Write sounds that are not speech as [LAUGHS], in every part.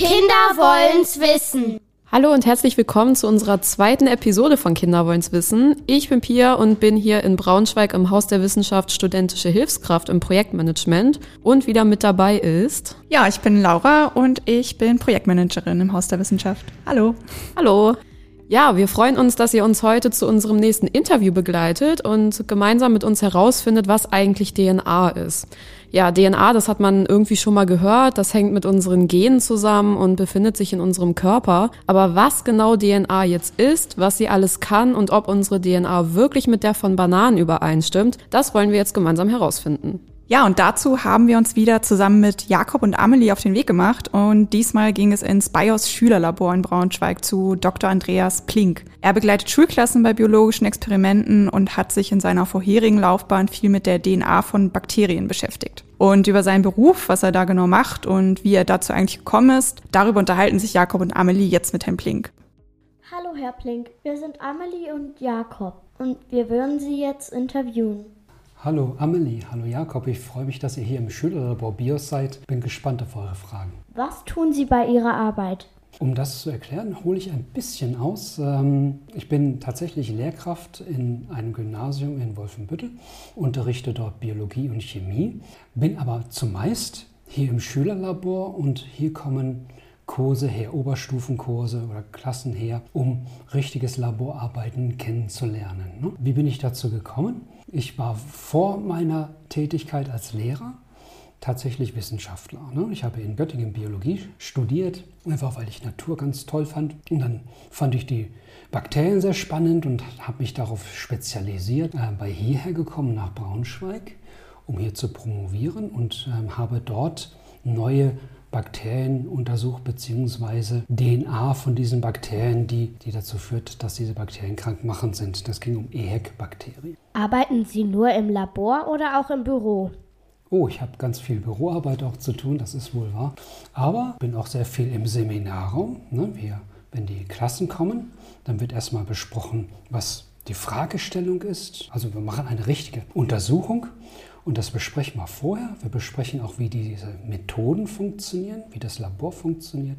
Kinder wollen's wissen. Hallo und herzlich willkommen zu unserer zweiten Episode von Kinder wollen's wissen. Ich bin Pia und bin hier in Braunschweig im Haus der Wissenschaft studentische Hilfskraft im Projektmanagement und wieder mit dabei ist. Ja, ich bin Laura und ich bin Projektmanagerin im Haus der Wissenschaft. Hallo. Hallo. Ja, wir freuen uns, dass ihr uns heute zu unserem nächsten Interview begleitet und gemeinsam mit uns herausfindet, was eigentlich DNA ist. Ja, DNA, das hat man irgendwie schon mal gehört, das hängt mit unseren Genen zusammen und befindet sich in unserem Körper. Aber was genau DNA jetzt ist, was sie alles kann und ob unsere DNA wirklich mit der von Bananen übereinstimmt, das wollen wir jetzt gemeinsam herausfinden. Ja, und dazu haben wir uns wieder zusammen mit Jakob und Amelie auf den Weg gemacht und diesmal ging es ins BIOS Schülerlabor in Braunschweig zu Dr. Andreas Plink. Er begleitet Schulklassen bei biologischen Experimenten und hat sich in seiner vorherigen Laufbahn viel mit der DNA von Bakterien beschäftigt. Und über seinen Beruf, was er da genau macht und wie er dazu eigentlich gekommen ist, darüber unterhalten sich Jakob und Amelie jetzt mit Herrn Plink. Hallo Herr Plink, wir sind Amelie und Jakob und wir würden Sie jetzt interviewen. Hallo Amelie, hallo Jakob, ich freue mich, dass ihr hier im Schülerlabor BIOS seid. Bin gespannt auf eure Fragen. Was tun Sie bei Ihrer Arbeit? Um das zu erklären, hole ich ein bisschen aus. Ähm, ich bin tatsächlich Lehrkraft in einem Gymnasium in Wolfenbüttel, unterrichte dort Biologie und Chemie, bin aber zumeist hier im Schülerlabor und hier kommen Kurse her, Oberstufenkurse oder Klassen her, um richtiges Laborarbeiten kennenzulernen. Ne? Wie bin ich dazu gekommen? Ich war vor meiner Tätigkeit als Lehrer tatsächlich Wissenschaftler. Ne? Ich habe in Göttingen Biologie studiert, einfach weil ich Natur ganz toll fand. Und dann fand ich die Bakterien sehr spannend und habe mich darauf spezialisiert. Äh, bei hierher gekommen nach Braunschweig, um hier zu promovieren und äh, habe dort neue Bakterien untersucht, beziehungsweise DNA von diesen Bakterien, die, die dazu führt, dass diese Bakterien krankmachend sind. Das ging um EHEC-Bakterien. Arbeiten Sie nur im Labor oder auch im Büro? Oh, ich habe ganz viel Büroarbeit auch zu tun, das ist wohl wahr. Aber bin auch sehr viel im Seminarraum. Ne? Wir, wenn die Klassen kommen, dann wird erstmal besprochen, was die Fragestellung ist. Also wir machen eine richtige Untersuchung und das besprechen wir vorher. Wir besprechen auch, wie diese Methoden funktionieren, wie das Labor funktioniert.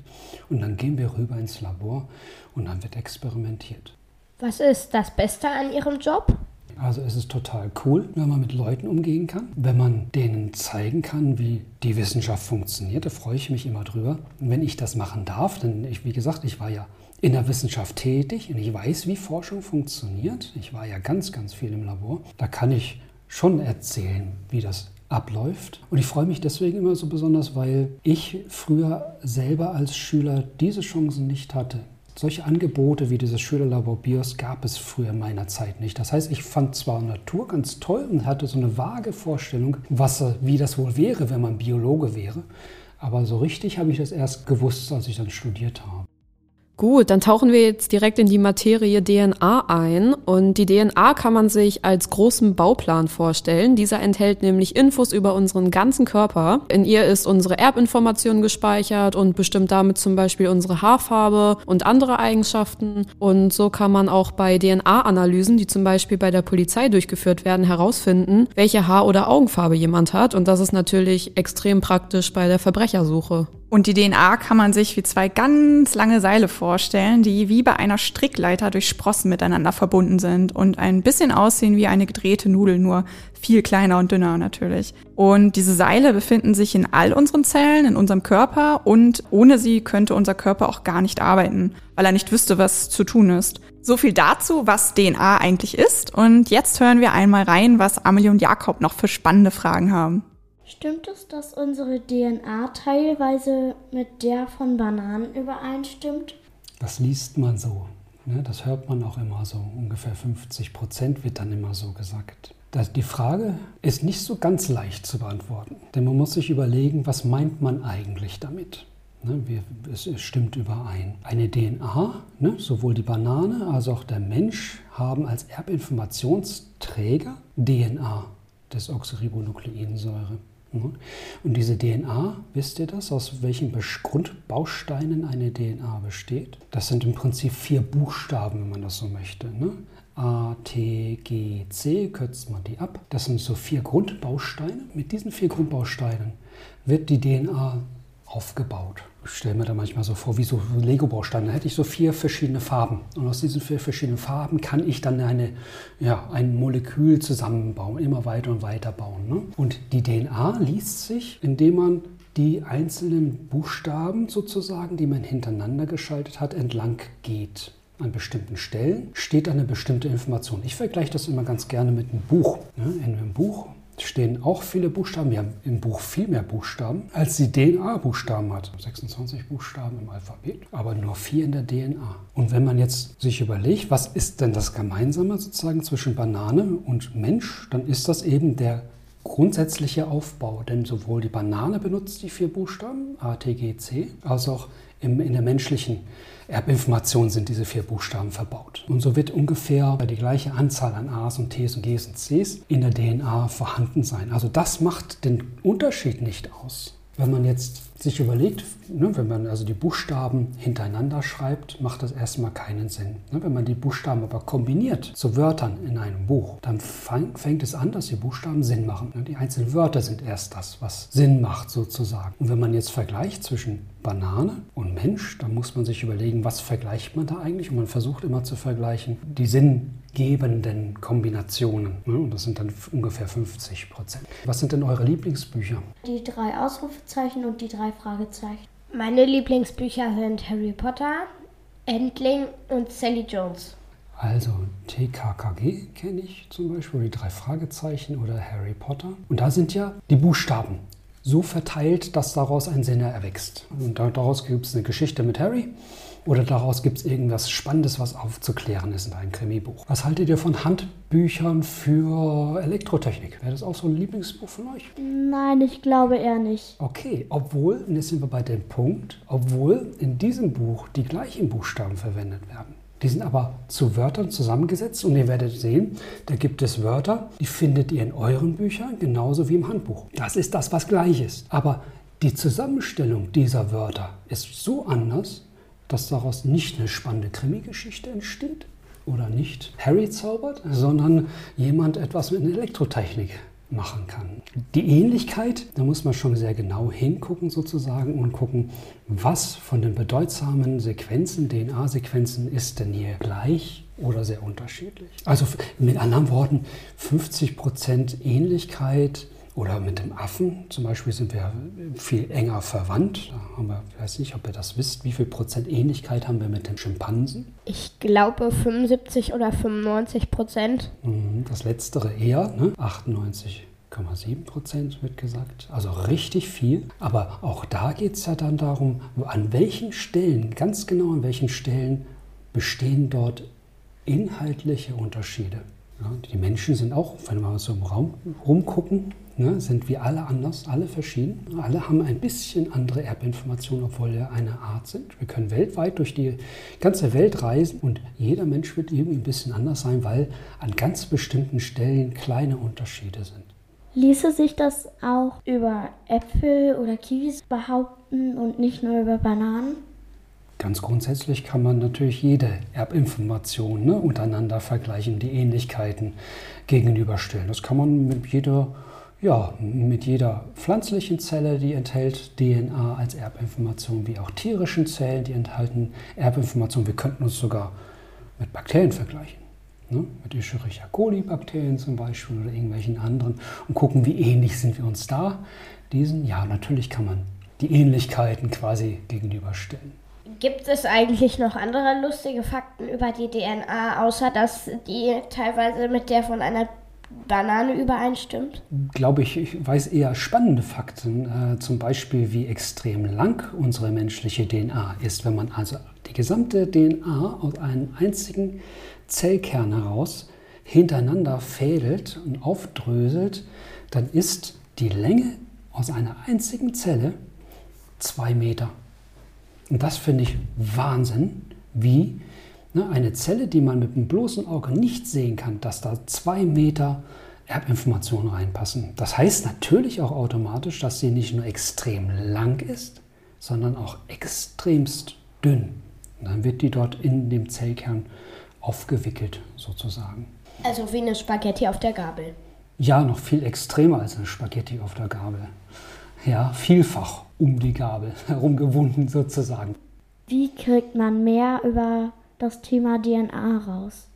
Und dann gehen wir rüber ins Labor und dann wird experimentiert. Was ist das Beste an Ihrem Job? Also es ist total cool, wenn man mit Leuten umgehen kann, wenn man denen zeigen kann, wie die Wissenschaft funktioniert. Da freue ich mich immer drüber. Und wenn ich das machen darf, denn ich, wie gesagt, ich war ja in der Wissenschaft tätig und ich weiß, wie Forschung funktioniert. Ich war ja ganz, ganz viel im Labor. Da kann ich schon erzählen, wie das abläuft. Und ich freue mich deswegen immer so besonders, weil ich früher selber als Schüler diese Chancen nicht hatte. Solche Angebote wie dieses Schülerlabor BIOS gab es früher in meiner Zeit nicht. Das heißt, ich fand zwar Natur ganz toll und hatte so eine vage Vorstellung, was, wie das wohl wäre, wenn man Biologe wäre. Aber so richtig habe ich das erst gewusst, als ich dann studiert habe. Gut, dann tauchen wir jetzt direkt in die Materie DNA ein. Und die DNA kann man sich als großen Bauplan vorstellen. Dieser enthält nämlich Infos über unseren ganzen Körper. In ihr ist unsere Erbinformation gespeichert und bestimmt damit zum Beispiel unsere Haarfarbe und andere Eigenschaften. Und so kann man auch bei DNA-Analysen, die zum Beispiel bei der Polizei durchgeführt werden, herausfinden, welche Haar- oder Augenfarbe jemand hat. Und das ist natürlich extrem praktisch bei der Verbrechersuche. Und die DNA kann man sich wie zwei ganz lange Seile vorstellen, die wie bei einer Strickleiter durch Sprossen miteinander verbunden sind und ein bisschen aussehen wie eine gedrehte Nudel, nur viel kleiner und dünner natürlich. Und diese Seile befinden sich in all unseren Zellen, in unserem Körper und ohne sie könnte unser Körper auch gar nicht arbeiten, weil er nicht wüsste, was zu tun ist. So viel dazu, was DNA eigentlich ist. Und jetzt hören wir einmal rein, was Amelie und Jakob noch für spannende Fragen haben. Stimmt es, dass unsere DNA teilweise mit der von Bananen übereinstimmt? Das liest man so. Ne? Das hört man auch immer so. Ungefähr 50 Prozent wird dann immer so gesagt. Das, die Frage ist nicht so ganz leicht zu beantworten. Denn man muss sich überlegen, was meint man eigentlich damit? Ne, wir, es, es, stimmt überein. Eine DNA, ne, sowohl die Banane als auch der Mensch haben als Erbinformationsträger DNA, Desoxyribonukleinsäure. Mhm. Und diese DNA, wisst ihr das, aus welchen Grundbausteinen eine DNA besteht? Das sind im Prinzip vier Buchstaben, wenn man das so möchte. Ne? A, T, G, C, kürzt man die ab. Das sind so vier Grundbausteine. Mit diesen vier Grundbausteinen wird die DNA aufgebaut. stelle mir da manchmal so vor, wie so Lego-Bausteine. Da hätte ich so vier verschiedene Farben. Und aus diesen vier verschiedenen Farben kann ich dann eine, ja, ein Molekül zusammenbauen, immer weiter und weiter bauen. Ne? Und die DNA liest sich, indem man die einzelnen Buchstaben sozusagen, die man hintereinander geschaltet hat, entlang geht. An bestimmten Stellen steht eine bestimmte Information. Ich vergleiche das immer ganz gerne mit einem Buch. Ne? In einem Buch stehen auch viele Buchstaben. Wir haben im Buch viel mehr Buchstaben, als die DNA Buchstaben hat. 26 Buchstaben im Alphabet, aber nur vier in der DNA. Und wenn man jetzt sich überlegt, was ist denn das Gemeinsame sozusagen zwischen Banane und Mensch, dann ist das eben der grundsätzliche Aufbau. Denn sowohl die Banane benutzt die vier Buchstaben, A, T, G, C, als auch im, in der menschlichen Erbinformation sind diese vier Buchstaben verbaut. Und so wird ungefähr die gleiche Anzahl an A's und T's und G's und C's in der DNA vorhanden sein. Also das macht den Unterschied nicht aus. Wenn man jetzt sich überlegt, ne, wenn man also die Buchstaben hintereinander schreibt, macht das erstmal keinen Sinn. Ne, wenn man die Buchstaben aber kombiniert zu Wörtern in einem Buch, dann fang, fängt es an, dass die Buchstaben Sinn machen. Ne, die einzelnen Wörter sind erst das, was Sinn macht sozusagen. Und wenn man jetzt vergleicht zwischen Banane und Mensch, dann muss man sich überlegen, was vergleicht man da eigentlich? Und man versucht immer zu vergleichen die sinngebenden Kombinationen. Ne, und das sind dann ungefähr 50 Prozent. Was sind denn eure Lieblingsbücher? Die drei Ausrufezeichen und die drei Fragezeichen. Meine Lieblingsbücher sind Harry Potter, Endling und Sally Jones. Also TKKG kenne ich zum Beispiel, die drei Fragezeichen oder Harry Potter. Und da sind ja die Buchstaben so verteilt, dass daraus ein Sinne erwächst. Und daraus gibt es eine Geschichte mit Harry oder daraus gibt es irgendwas Spannendes, was aufzuklären ist in einem Krimi-Buch. Was haltet ihr von Handbüchern für Elektrotechnik? Wäre das auch so ein Lieblingsbuch von euch? Nein, ich glaube eher nicht. Okay, obwohl, und jetzt sind wir bei dem Punkt, obwohl in diesem Buch die gleichen Buchstaben verwendet werden. Die sind aber zu Wörtern zusammengesetzt und ihr werdet sehen, da gibt es Wörter, die findet ihr in euren Büchern genauso wie im Handbuch. Das ist das, was gleich ist. Aber die Zusammenstellung dieser Wörter ist so anders, dass daraus nicht eine spannende Krimi-Geschichte entsteht oder nicht Harry zaubert, sondern jemand etwas mit Elektrotechnik machen kann. Die Ähnlichkeit, da muss man schon sehr genau hingucken sozusagen und gucken, was von den bedeutsamen Sequenzen, DNA-Sequenzen ist denn hier gleich oder sehr unterschiedlich. Also mit anderen Worten, 50% Ähnlichkeit oder mit dem Affen zum Beispiel sind wir viel enger verwandt. Da haben wir, ich weiß nicht, ob ihr das wisst, wie viel Prozent Ähnlichkeit haben wir mit dem Schimpansen? Ich glaube 75 oder 95 Prozent. Mhm, das letztere eher, ne? 98,7 Prozent wird gesagt. Also richtig viel. Aber auch da geht es ja dann darum, an welchen Stellen, ganz genau an welchen Stellen bestehen dort inhaltliche Unterschiede. Ja, die Menschen sind auch, wenn wir mal so im Raum rumgucken, ne, sind wir alle anders, alle verschieden. Alle haben ein bisschen andere Erbinformationen, obwohl wir eine Art sind. Wir können weltweit durch die ganze Welt reisen und jeder Mensch wird irgendwie ein bisschen anders sein, weil an ganz bestimmten Stellen kleine Unterschiede sind. Ließe sich das auch über Äpfel oder Kiwis behaupten und nicht nur über Bananen? Ganz grundsätzlich kann man natürlich jede Erbinformation ne, untereinander vergleichen, die Ähnlichkeiten gegenüberstellen. Das kann man mit jeder ja, mit jeder pflanzlichen Zelle, die enthält DNA als Erbinformation, wie auch tierischen Zellen, die enthalten Erbinformation. Wir könnten uns sogar mit Bakterien vergleichen. Ne? Mit Escherichia coli-Bakterien zum Beispiel oder irgendwelchen anderen und gucken, wie ähnlich sind wir uns da. Diesen, ja, natürlich kann man die Ähnlichkeiten quasi gegenüberstellen. Gibt es eigentlich noch andere lustige Fakten über die DNA, außer dass die teilweise mit der von einer Banane übereinstimmt? Glaube ich, ich weiß eher spannende Fakten, äh, zum Beispiel wie extrem lang unsere menschliche DNA ist. Wenn man also die gesamte DNA aus einem einzigen Zellkern heraus hintereinander fädelt und aufdröselt, dann ist die Länge aus einer einzigen Zelle zwei Meter. Und das finde ich Wahnsinn, wie Ne, eine Zelle, die man mit dem bloßen Auge nicht sehen kann, dass da zwei Meter Erbinformationen reinpassen. Das heißt natürlich auch automatisch, dass sie nicht nur extrem lang ist, sondern auch extremst dünn. Und dann wird die dort in dem Zellkern aufgewickelt sozusagen. Also wie eine Spaghetti auf der Gabel. Ja, noch viel extremer als eine Spaghetti auf der Gabel. Ja, vielfach. Um die Gabel [LAUGHS] herumgewunden sozusagen. Wie kriegt man mehr über das Thema DNA raus?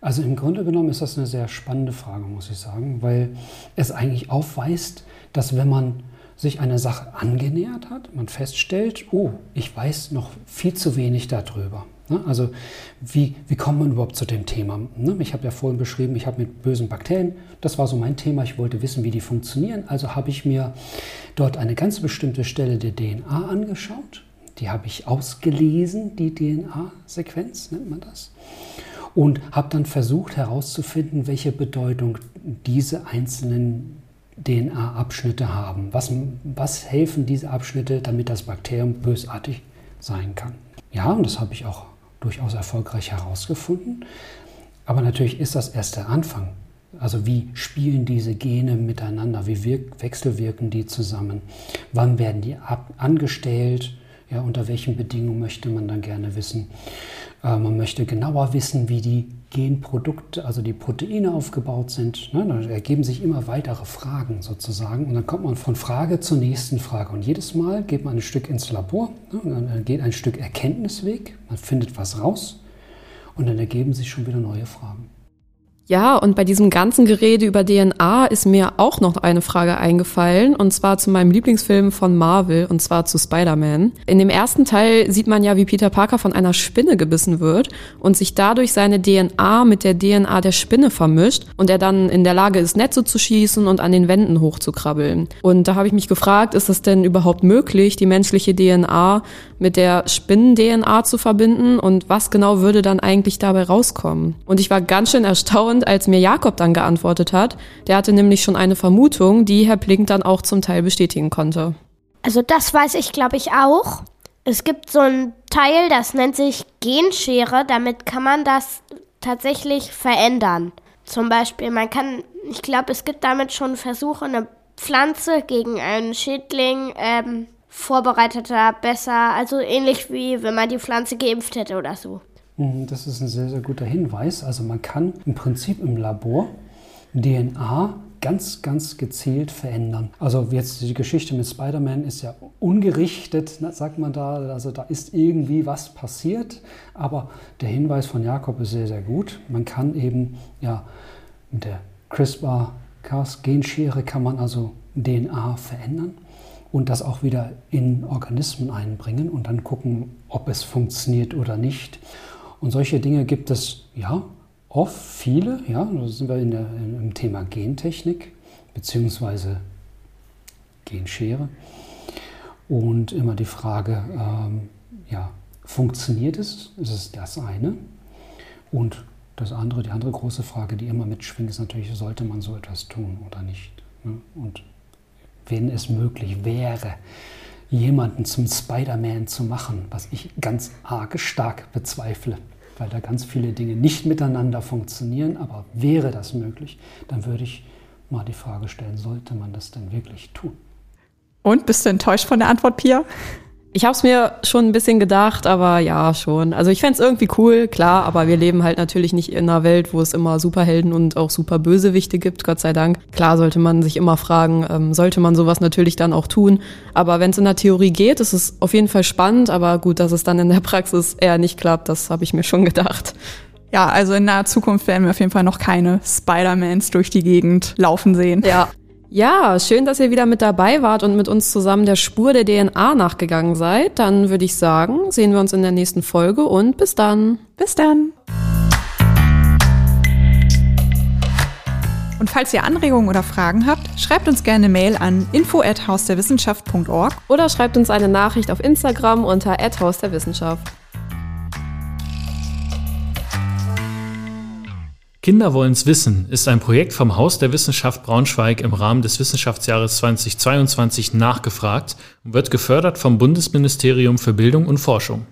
Also im Grunde genommen ist das eine sehr spannende Frage, muss ich sagen, weil es eigentlich aufweist, dass wenn man sich einer Sache angenähert hat, man feststellt, oh, ich weiß noch viel zu wenig darüber. Ne? Also wie, wie kommt man überhaupt zu dem Thema? Ne? Ich habe ja vorhin beschrieben, ich habe mit bösen Bakterien, das war so mein Thema, ich wollte wissen, wie die funktionieren. Also habe ich mir dort eine ganz bestimmte Stelle der DNA angeschaut. Die habe ich ausgelesen, die DNA-Sequenz nennt man das. Und habe dann versucht herauszufinden, welche Bedeutung diese einzelnen DNA-Abschnitte haben. Was, was helfen diese Abschnitte, damit das Bakterium bösartig sein kann? Ja, und das habe ich auch durchaus erfolgreich herausgefunden. Aber natürlich ist das erst der Anfang. Also wie spielen diese Gene miteinander? Wie wirk wechselwirken die zusammen? Wann werden die angestellt? Ja, unter welchen Bedingungen möchte man dann gerne wissen? Äh, man möchte genauer wissen, wie die Genprodukte, also die Proteine aufgebaut sind. Ne? Da ergeben sich immer weitere Fragen sozusagen. Und dann kommt man von Frage zur nächsten Frage. Und jedes Mal geht man ein Stück ins Labor, ne? und dann geht ein Stück Erkenntnisweg, man findet was raus und dann ergeben sich schon wieder neue Fragen. Ja, und bei diesem ganzen Gerede über DNA ist mir auch noch eine Frage eingefallen, und zwar zu meinem Lieblingsfilm von Marvel, und zwar zu Spider-Man. In dem ersten Teil sieht man ja, wie Peter Parker von einer Spinne gebissen wird und sich dadurch seine DNA mit der DNA der Spinne vermischt und er dann in der Lage ist, Netze zu schießen und an den Wänden hochzukrabbeln. Und da habe ich mich gefragt, ist es denn überhaupt möglich, die menschliche DNA mit der Spinnen-DNA zu verbinden und was genau würde dann eigentlich dabei rauskommen? Und ich war ganz schön erstaunt, erstaunt, als mir Jakob dann geantwortet hat. Der hatte nämlich schon eine Vermutung, die Herr Plink dann auch zum Teil bestätigen konnte. Also das weiß ich, glaube ich, auch. Es gibt so ein Teil, das nennt sich Genschere. Damit kann man das tatsächlich verändern. Zum Beispiel, man kann, ich glaube, es gibt damit schon Versuche, eine Pflanze gegen einen Schädling ähm, vorbereiteter, besser, also ähnlich wie wenn man die Pflanze geimpft hätte oder so. Mhm, das ist ein sehr, sehr guter Hinweis. Also man kann im Prinzip im Labor DNA ganz, ganz gezielt verändern. Also jetzt die Geschichte mit Spider-Man ist ja ungerichtet, sagt man da. Also da ist irgendwie was passiert. Aber der Hinweis von Jakob ist sehr, sehr gut. Man kann eben ja mit der CRISPR-Cas-Genschere kann man also DNA verändern und das auch wieder in Organismen einbringen und dann gucken, ob es funktioniert oder nicht. Und solche Dinge gibt es ja oft viele. Ja, da sind wir in der, im Thema Gentechnik bzw. Genschere. Und immer die Frage, ähm, ja, funktioniert es? Ist es das eine? Und das andere, die andere große Frage, die immer mitschwingt, ist natürlich, sollte man so etwas tun oder nicht? Ne? Und wenn es möglich wäre, jemanden zum Spider-Man zu machen, was ich ganz arg stark bezweifle, weil da ganz viele Dinge nicht miteinander funktionieren. Aber wäre das möglich, dann würde ich mal die Frage stellen, sollte man das denn wirklich tun? Und bist du enttäuscht von der Antwort, Pia? Ich habe es mir schon ein bisschen gedacht, aber ja, schon. Also ich fände irgendwie cool, klar, aber wir leben halt natürlich nicht in einer Welt, wo es immer Superhelden und auch super Bösewichte gibt, Gott sei Dank. Klar sollte man sich immer fragen, ähm, sollte man sowas natürlich dann auch tun. Aber wenn es in der Theorie geht, ist es auf jeden Fall spannend, aber gut, dass es dann in der Praxis eher nicht klappt, das habe ich mir schon gedacht. Ja, also in naher Zukunft werden wir auf jeden Fall noch keine Spider-Mans durch die Gegend laufen sehen. Ja, ja, schön, dass ihr wieder mit dabei wart und mit uns zusammen der Spur der DNA nachgegangen seid. Dann würde ich sagen, sehen wir uns in der nächsten Folge und bis dann. Bis dann. Und falls ihr Anregungen oder Fragen habt, schreibt uns gerne Mail an info@hausderwissenschaft.org oder schreibt uns eine Nachricht auf Instagram unter @hausderwissenschaft. Kinder wollen's wissen ist ein Projekt vom Haus der Wissenschaft Braunschweig im Rahmen des Wissenschaftsjahres 2022 nachgefragt und wird gefördert vom Bundesministerium für Bildung und Forschung.